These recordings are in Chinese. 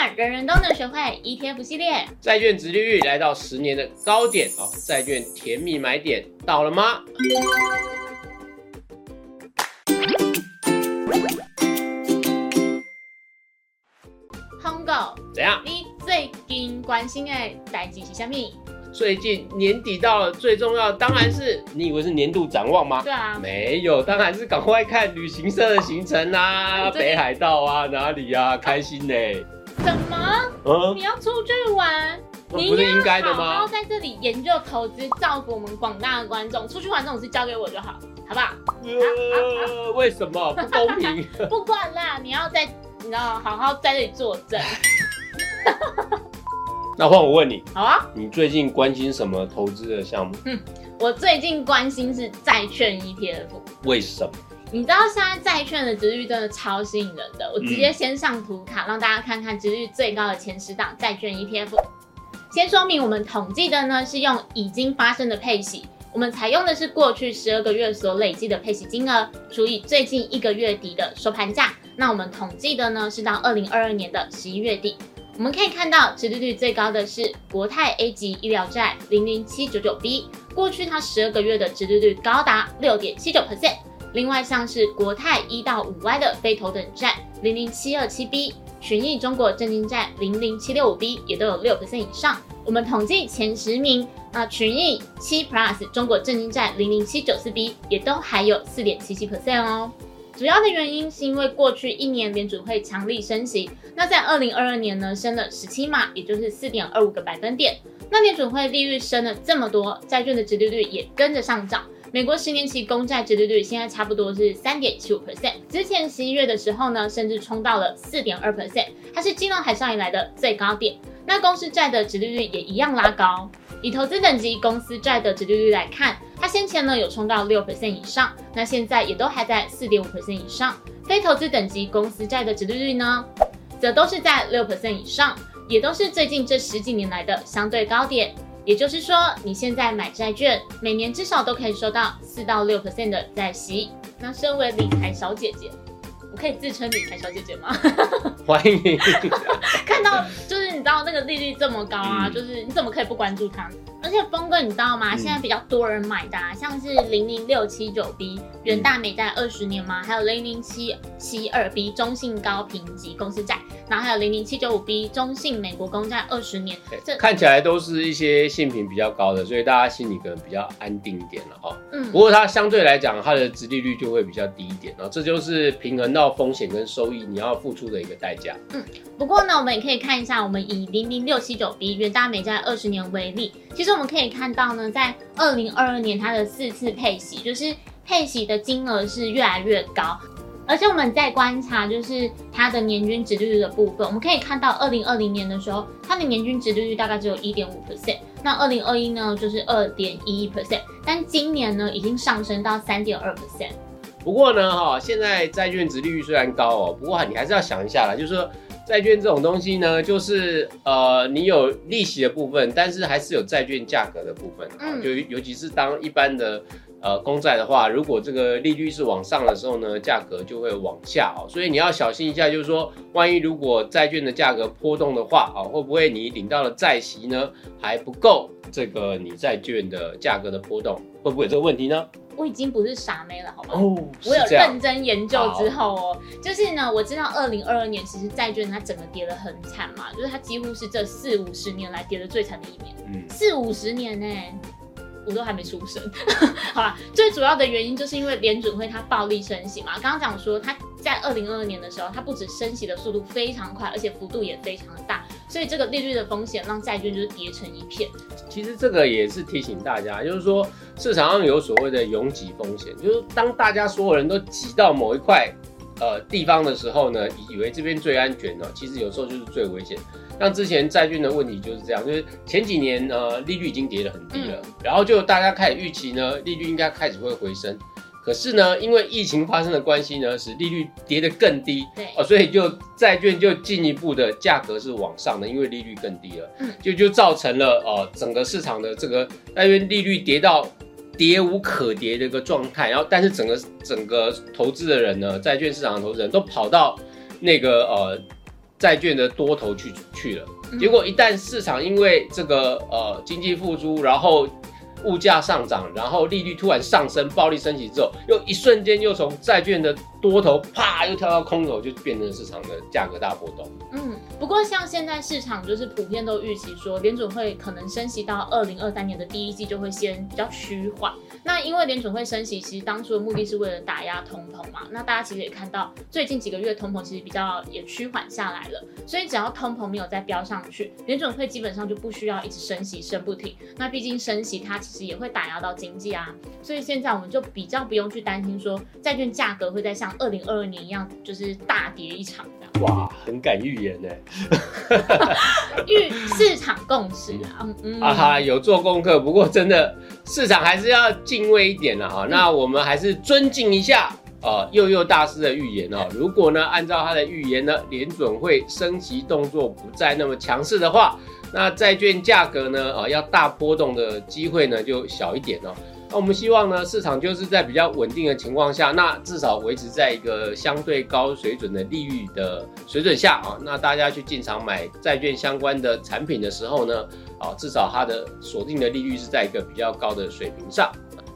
看，人人都能学会 ETF 系列。债券殖利率来到十年的高点哦，债券甜蜜买点到了吗？红狗，怎样？你最近关心的代志是什么？最近年底到了，最重要的当然是你以为是年度展望吗？对啊，没有，当然是赶快看旅行社的行程啊，你最近北海道啊，哪里啊，开心呢、怎么？嗯你，要出去玩？不是应该的好好吗？在这里研究投资，造福我们广大的观众。出去玩这种事交给我就好，好不好？呃，为什么不公平？不管啦，你要在，你知道，好好在这里作证。那换我问你，好啊，你最近关心什么投资的项目？我最近关心是债券 ETF。为什么？你知道现在债券的值率真的超吸引人的，我直接先上图卡，让大家看看值率最高的前十档债券 ETF。先说明我们统计的呢是用已经发生的配息，我们采用的是过去十二个月所累计的配息金额除以最近一个月底的收盘价。那我们统计的呢是到二零二二年的十一月底。我们可以看到，殖利率最高的是国泰 A 级医疗债零零七九九 B，过去它十二个月的殖利率高达六点七九 percent。另外像是国泰一到五 Y 的非头等债零零七二七 B，群益中国证金债零零七六五 B 也都有六 percent 以上。我们统计前十名，那群益七 Plus 中国证金债零零七九四 B 也都还有四点七七 percent 哦。主要的原因是因为过去一年联储会强力升息，那在二零二二年呢升了十七码，也就是四点二五个百分点。那联储会利率升了这么多，债券的殖利率也跟着上涨。美国十年期公债殖利率现在差不多是三点七五 percent，之前十一月的时候呢，甚至冲到了四点二 percent，它是金融海啸以来的最高点。那公司债的殖利率也一样拉高。以投资等级公司债的殖利率来看，它先前呢有冲到六 percent 以上，那现在也都还在四点五 percent 以上。非投资等级公司债的殖利率呢，则都是在六 percent 以上，也都是最近这十几年来的相对高点。也就是说，你现在买债券，每年至少都可以收到四到六 percent 的债息。那身为理财小姐姐，我可以自称理财小姐姐吗？欢迎。看到就是你知道那个利率这么高啊，嗯就是你怎么可以不关注它？而且峰哥，你知道吗？嗯现在比较多人买的、啊，像是零零六七九 B 远大美债二十年吗？还有零零七七二 B 中信高评级公司债，然后还有零零七九五 B 中信美国公债二十年。这看起来都是一些性品比较高的，所以大家心里可能比较安定一点了哈。嗯不，过它相对来讲，它的殖利率就会比较低一点，然后这就是平衡到风险跟收益你要付出的一个代价。嗯不过呢，我们也可以看一下，我们以零零六七九 B 远大美债二十年为例，其实我们可以看到呢，在二零二二年它的四次配息，就是配息的金额是越来越高。而且我们在观察，就是它的年均值利率的部分，我们可以看到，二零二零年的时候，它的年均值利率大概只有一点五 percent，那二零二一呢就是二点一 percent，但今年呢已经上升到三点二 percent。不过呢，哈，现在债券值利率虽然高哦，不过你还是要想一下啦，就是说债券这种东西呢，就是呃，你有利息的部分，但是还是有债券价格的部分，嗯嗯，就尤其是当一般的。呃，公债的话，如果这个利率是往上的时候呢，价格就会往下哦，所以你要小心一下，就是说，万一如果债券的价格波动的话，啊，会不会你领到的债息呢还不够这个你债券的价格的波动，会不会有这个问题呢？我已经不是傻妹了，好吗？哦，我有认真研究之后哦，就是呢，我知道二零二二年其实债券它整个跌得很惨嘛，就是它几乎是这四五十年来跌得最惨的一年，嗯，四五十年呢、我都还没出生。好吧，最主要的原因就是因为联准会它暴力升息嘛。刚刚讲说它在二零二二年的时候，它不止升息的速度非常快，而且幅度也非常的大，所以这个利率的风险让债券就是跌成一片。其实这个也是提醒大家，就是说市场上有所谓的拥挤风险，就是当大家所有人都挤到某一块呃地方的时候呢，以为这边最安全呢，其实有时候就是最危险。像之前债券的问题就是这样，就是前几年呃利率已经跌得很低了，然后就大家开始预期呢利率应该开始会回升，可是呢因为疫情发生的关系呢，使利率跌得更低，对，哦，所以就债券就进一步的价格是往上的，因为利率更低了，嗯。就就造成了呃整个市场的这个债券利率跌到跌无可跌的一个状态，然后但是整个整个投资的人呢，债券市场的投资人都跑到那个呃债券的多头去去了。嗯结果一旦市场因为这个呃经济复苏，然后物价上涨，然后利率突然上升，暴力升级之后，又一瞬间又从债券的多头啪又跳到空头，就变成市场的价格大波动。嗯，不过像现在市场就是普遍都预期说，联准会可能升息到二零二三年的第一季就会先比较趋缓。那因为联准会升息，其实当初的目的是为了打压通膨嘛。那大家其实也看到，最近几个月通膨其实比较也趋缓下来了。所以只要通膨没有再飙上去，联准会基本上就不需要一直升息升不停。那毕竟升息它其实也会打压到经济啊。所以现在我们就比较不用去担心说债券价格会再像二零二二年一样，就是大跌一场。哇，很敢预言呢！预市场共识啊，嗯嗯，啊哈，有做功课，不过真的市场还是要敬畏一点了哈。那我们还是尊敬一下呃佑佑大师的预言哦。如果呢按照他的预言呢，联准会升息动作不再那么强势的话，那债券价格呢啊、呃要大波动的机会呢就小一点哦。那我们希望呢，市场就是在比较稳定的情况下，那至少维持在一个相对高水准的利率的水准下啊。那大家去进场买债券相关的产品的时候呢，啊，至少它的锁定的利率是在一个比较高的水平上。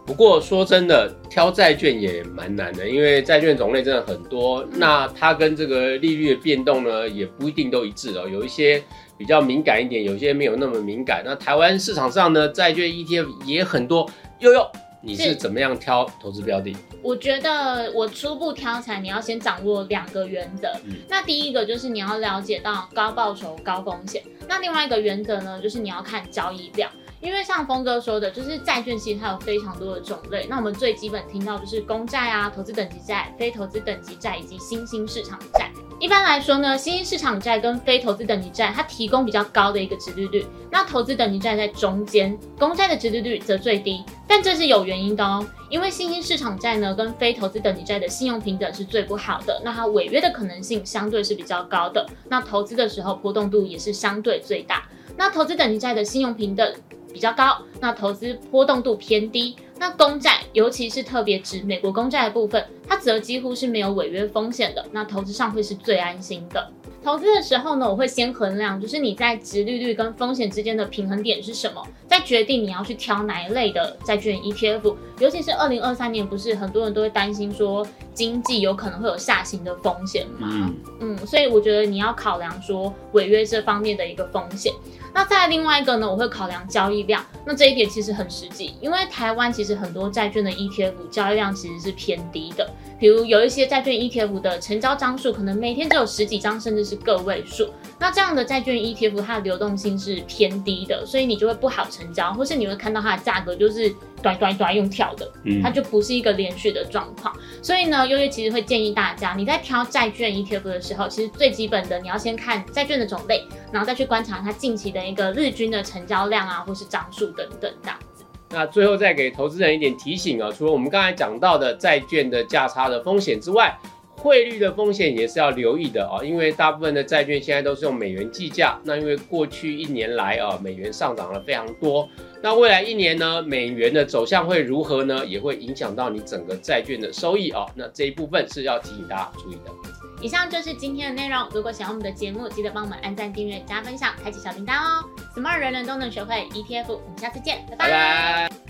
不过说真的，挑债券也蛮难的，因为债券种类真的很多，那它跟这个利率的变动呢，也不一定都一致哦。有一些比较敏感一点，有些没有那么敏感。那台湾市场上呢，债券 ETF 也很多。悠悠，你是是怎么样挑投资标的？我觉得我初步挑起来，你要先掌握两个原则。嗯那第一个就是你要了解到高报酬高风险，那另外一个原则呢，就是你要看交易量。因为像峰哥说的，就是债券其实它有非常多的种类。那我们最基本听到就是公债啊、投资等级债、非投资等级债以及新兴市场债。一般来说呢，新兴市场债跟非投资等级债，它提供比较高的一个殖利率，那投资等级债在中间，公债的殖利率则最低。但这是有原因的哦，因为新兴市场债呢跟非投资等级债的信用平等是最不好的，那它违约的可能性相对是比较高的，那投资的时候波动度也是相对最大。那投资等级债的信用平等比较高，那投资波动度偏低。那公债，尤其是特别指美国公债的部分，它则几乎是没有违约风险的，那投资上会是最安心的。投资的时候呢，我会先衡量，就是你在值利率跟风险之间的平衡点是什么，再决定你要去挑哪一类的债券 ETF。尤其是二零二三年，不是很多人都会担心说经济有可能会有下行的风险吗？嗯，嗯，所以我觉得你要考量说违约这方面的一个风险。那再来另外一个呢，我会考量交易量。那这一点其实很实际，因为台湾其实很多债券的 ETF 交易量其实是偏低的。比如有一些债券 ETF 的成交张数可能每天只有十几张，甚至是个位数。那这样的债券 ETF 它的流动性是偏低的，所以你就会不好成交，或是你会看到它的价格就是短短短用跳的，嗯它就不是一个连续的状况。所以呢，优越其实会建议大家，你在挑债券 ETF 的时候，其实最基本的你要先看债券的种类，然后再去观察它近期的一个日均的成交量啊，或是张数等等这样子。那最后再给投资人一点提醒啊，除了我们刚才讲到的债券的价差的风险之外，汇率的风险也是要留意的啊，因为大部分的债券现在都是用美元计价，那因为过去一年来啊，美元上涨了非常多，那未来一年呢，美元的走向会如何呢？也会影响到你整个债券的收益啊，那这一部分是要提醒大家注意的。以上就是今天的内容。如果喜欢我们的节目，记得帮我们按赞、订阅、加分享、开启小铃铛哦。Smart 人人都能学会 ETF，我们下次见，拜拜拜。